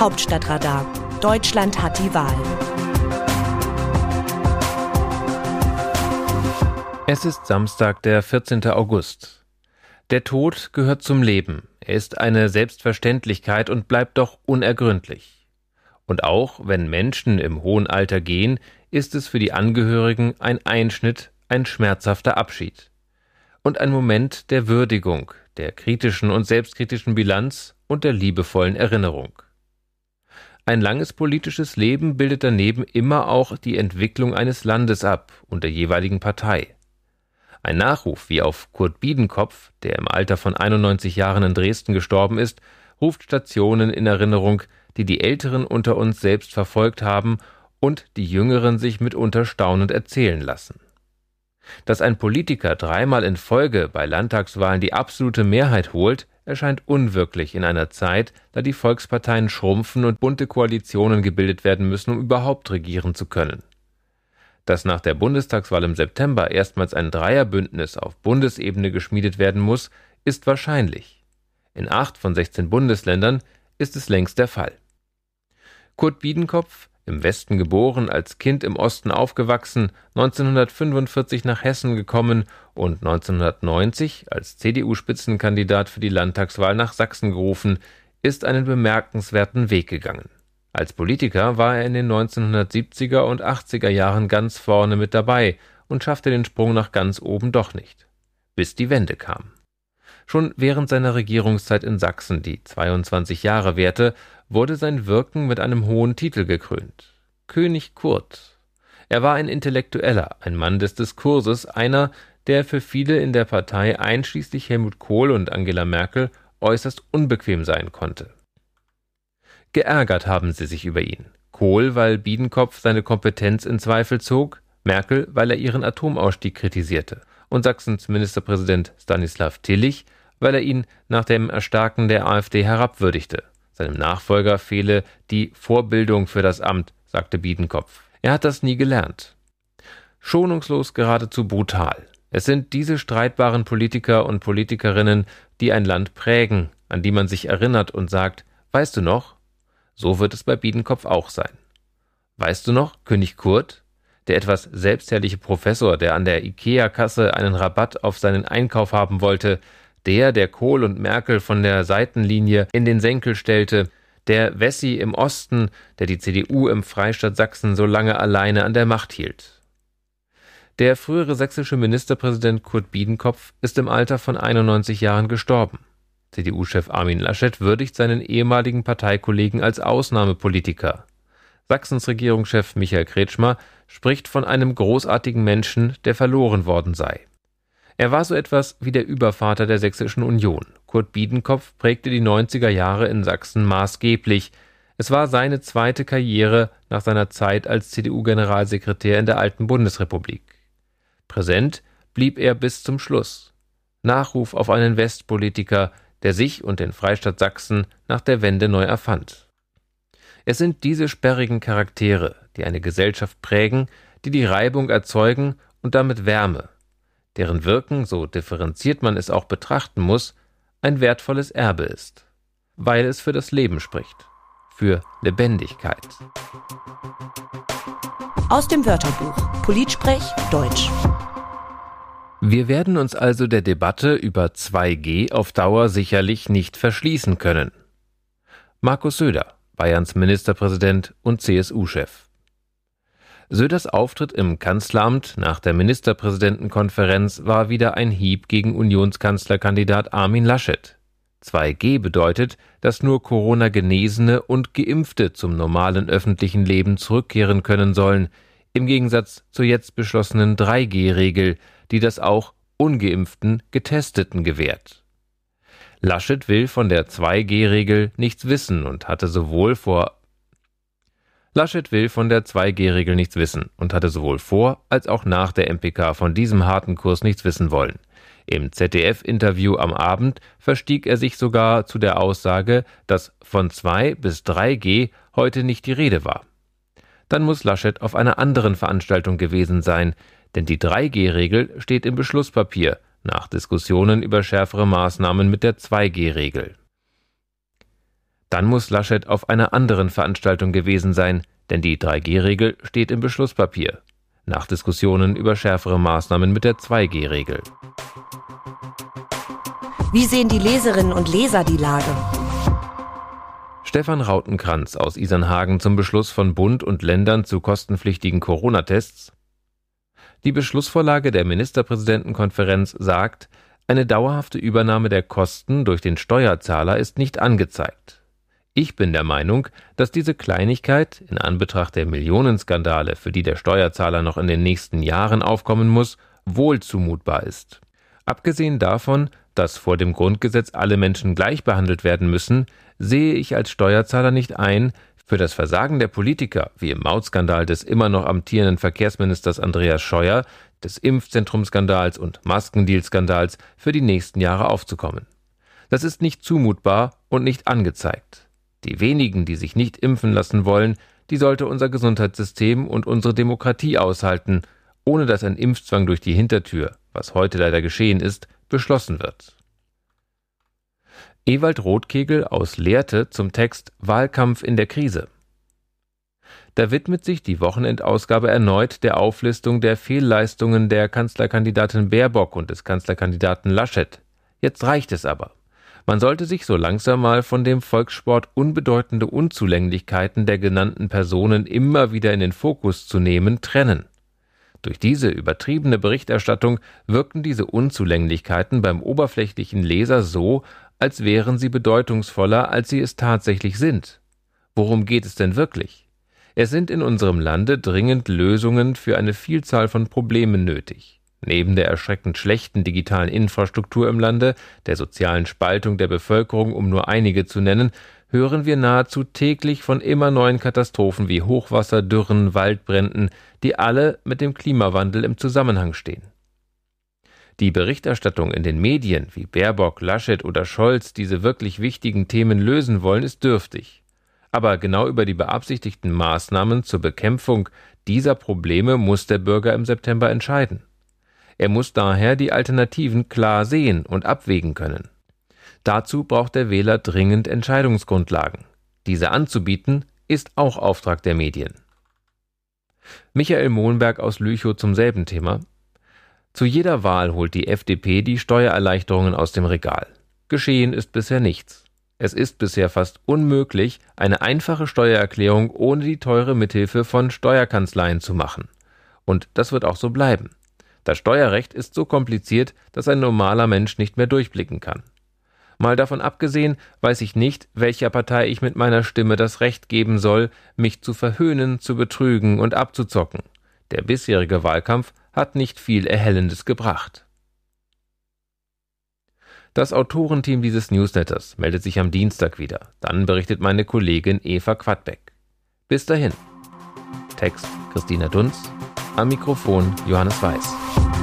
Hauptstadtradar. Deutschland hat die Wahl. Es ist Samstag, der 14. August. Der Tod gehört zum Leben. Er ist eine Selbstverständlichkeit und bleibt doch unergründlich. Und auch wenn Menschen im hohen Alter gehen, ist es für die Angehörigen ein Einschnitt, ein schmerzhafter Abschied. Und ein Moment der Würdigung, der kritischen und selbstkritischen Bilanz und der liebevollen Erinnerung. Ein langes politisches Leben bildet daneben immer auch die Entwicklung eines Landes ab und der jeweiligen Partei. Ein Nachruf wie auf Kurt Biedenkopf, der im Alter von 91 Jahren in Dresden gestorben ist, ruft Stationen in Erinnerung, die die Älteren unter uns selbst verfolgt haben und die Jüngeren sich mitunter staunend erzählen lassen. Dass ein Politiker dreimal in Folge bei Landtagswahlen die absolute Mehrheit holt, erscheint unwirklich in einer Zeit, da die Volksparteien schrumpfen und bunte Koalitionen gebildet werden müssen, um überhaupt regieren zu können. Dass nach der Bundestagswahl im September erstmals ein Dreierbündnis auf Bundesebene geschmiedet werden muss, ist wahrscheinlich. In acht von 16 Bundesländern ist es längst der Fall. Kurt Biedenkopf, im Westen geboren, als Kind im Osten aufgewachsen, 1945 nach Hessen gekommen und 1990 als CDU-Spitzenkandidat für die Landtagswahl nach Sachsen gerufen, ist einen bemerkenswerten Weg gegangen. Als Politiker war er in den 1970er und 80er Jahren ganz vorne mit dabei und schaffte den Sprung nach ganz oben doch nicht. Bis die Wende kam. Schon während seiner Regierungszeit in Sachsen, die 22 Jahre währte, wurde sein Wirken mit einem hohen Titel gekrönt. König Kurt. Er war ein Intellektueller, ein Mann des Diskurses, einer, der für viele in der Partei einschließlich Helmut Kohl und Angela Merkel äußerst unbequem sein konnte. Geärgert haben sie sich über ihn. Kohl, weil Biedenkopf seine Kompetenz in Zweifel zog, Merkel, weil er ihren Atomausstieg kritisierte, und Sachsens Ministerpräsident Stanislav Tillich, weil er ihn nach dem Erstarken der AfD herabwürdigte. Seinem Nachfolger fehle die Vorbildung für das Amt, sagte Biedenkopf. Er hat das nie gelernt. Schonungslos geradezu brutal. Es sind diese streitbaren Politiker und Politikerinnen, die ein Land prägen, an die man sich erinnert und sagt, weißt du noch, so wird es bei Biedenkopf auch sein. Weißt du noch, König Kurt, der etwas selbstherrliche Professor, der an der IKEA-Kasse einen Rabatt auf seinen Einkauf haben wollte, der, der Kohl und Merkel von der Seitenlinie in den Senkel stellte, der Wessi im Osten, der die CDU im Freistaat Sachsen so lange alleine an der Macht hielt. Der frühere sächsische Ministerpräsident Kurt Biedenkopf ist im Alter von 91 Jahren gestorben. CDU-Chef Armin Laschet würdigt seinen ehemaligen Parteikollegen als Ausnahmepolitiker. Sachsens Regierungschef Michael Kretschmer spricht von einem großartigen Menschen, der verloren worden sei. Er war so etwas wie der Übervater der Sächsischen Union. Kurt Biedenkopf prägte die 90er Jahre in Sachsen maßgeblich. Es war seine zweite Karriere nach seiner Zeit als CDU-Generalsekretär in der alten Bundesrepublik. Präsent blieb er bis zum Schluss. Nachruf auf einen Westpolitiker, der sich und den Freistaat Sachsen nach der Wende neu erfand. Es sind diese sperrigen Charaktere, die eine Gesellschaft prägen, die die Reibung erzeugen und damit Wärme, deren Wirken, so differenziert man es auch betrachten muss, ein wertvolles Erbe ist, weil es für das Leben spricht, für Lebendigkeit. Aus dem Wörterbuch Politsprech Deutsch. Wir werden uns also der Debatte über 2G auf Dauer sicherlich nicht verschließen können. Markus Söder, Bayerns Ministerpräsident und CSU-Chef. Söders Auftritt im Kanzleramt nach der Ministerpräsidentenkonferenz war wieder ein Hieb gegen Unionskanzlerkandidat Armin Laschet. 2G bedeutet, dass nur Corona-Genesene und Geimpfte zum normalen öffentlichen Leben zurückkehren können sollen, im Gegensatz zur jetzt beschlossenen 3G-Regel, die das auch ungeimpften Getesteten gewährt. Laschet will von der 2G-Regel nichts wissen und hatte sowohl vor Laschet will von der 2G-Regel nichts wissen und hatte sowohl vor als auch nach der MPK von diesem harten Kurs nichts wissen wollen. Im ZDF-Interview am Abend verstieg er sich sogar zu der Aussage, dass von 2 bis 3G heute nicht die Rede war. Dann muss Laschet auf einer anderen Veranstaltung gewesen sein, denn die 3G-Regel steht im Beschlusspapier nach Diskussionen über schärfere Maßnahmen mit der 2G-Regel. Dann muss Laschet auf einer anderen Veranstaltung gewesen sein, denn die 3G-Regel steht im Beschlusspapier. Nach Diskussionen über schärfere Maßnahmen mit der 2G-Regel. Wie sehen die Leserinnen und Leser die Lage? Stefan Rautenkranz aus Isernhagen zum Beschluss von Bund und Ländern zu kostenpflichtigen Corona-Tests. Die Beschlussvorlage der Ministerpräsidentenkonferenz sagt, eine dauerhafte Übernahme der Kosten durch den Steuerzahler ist nicht angezeigt. Ich bin der Meinung, dass diese Kleinigkeit in Anbetracht der Millionenskandale, für die der Steuerzahler noch in den nächsten Jahren aufkommen muss, wohl zumutbar ist. Abgesehen davon, dass vor dem Grundgesetz alle Menschen gleich behandelt werden müssen, sehe ich als Steuerzahler nicht ein, für das Versagen der Politiker, wie im Mautskandal des immer noch amtierenden Verkehrsministers Andreas Scheuer, des Impfzentrumskandals und Maskendealskandals für die nächsten Jahre aufzukommen. Das ist nicht zumutbar und nicht angezeigt. Die wenigen, die sich nicht impfen lassen wollen, die sollte unser Gesundheitssystem und unsere Demokratie aushalten, ohne dass ein Impfzwang durch die Hintertür, was heute leider geschehen ist, beschlossen wird. Ewald Rothkegel aus Lehrte zum Text Wahlkampf in der Krise. Da widmet sich die Wochenendausgabe erneut der Auflistung der Fehlleistungen der Kanzlerkandidatin Baerbock und des Kanzlerkandidaten Laschet. Jetzt reicht es aber. Man sollte sich so langsam mal von dem Volkssport unbedeutende Unzulänglichkeiten der genannten Personen immer wieder in den Fokus zu nehmen, trennen. Durch diese übertriebene Berichterstattung wirken diese Unzulänglichkeiten beim oberflächlichen Leser so, als wären sie bedeutungsvoller, als sie es tatsächlich sind. Worum geht es denn wirklich? Es sind in unserem Lande dringend Lösungen für eine Vielzahl von Problemen nötig. Neben der erschreckend schlechten digitalen Infrastruktur im Lande, der sozialen Spaltung der Bevölkerung, um nur einige zu nennen, hören wir nahezu täglich von immer neuen Katastrophen wie Hochwasser, Dürren, Waldbränden, die alle mit dem Klimawandel im Zusammenhang stehen. Die Berichterstattung in den Medien, wie Baerbock, Laschet oder Scholz diese wirklich wichtigen Themen lösen wollen, ist dürftig. Aber genau über die beabsichtigten Maßnahmen zur Bekämpfung dieser Probleme muss der Bürger im September entscheiden. Er muss daher die Alternativen klar sehen und abwägen können. Dazu braucht der Wähler dringend Entscheidungsgrundlagen. Diese anzubieten, ist auch Auftrag der Medien. Michael Mohnberg aus Lüchow zum selben Thema. Zu jeder Wahl holt die FDP die Steuererleichterungen aus dem Regal. Geschehen ist bisher nichts. Es ist bisher fast unmöglich, eine einfache Steuererklärung ohne die teure Mithilfe von Steuerkanzleien zu machen. Und das wird auch so bleiben. Das Steuerrecht ist so kompliziert, dass ein normaler Mensch nicht mehr durchblicken kann. Mal davon abgesehen, weiß ich nicht, welcher Partei ich mit meiner Stimme das Recht geben soll, mich zu verhöhnen, zu betrügen und abzuzocken. Der bisherige Wahlkampf hat nicht viel Erhellendes gebracht. Das Autorenteam dieses Newsletters meldet sich am Dienstag wieder. Dann berichtet meine Kollegin Eva Quadbeck. Bis dahin. Text Christina Dunz. Am Mikrofon Johannes Weiß.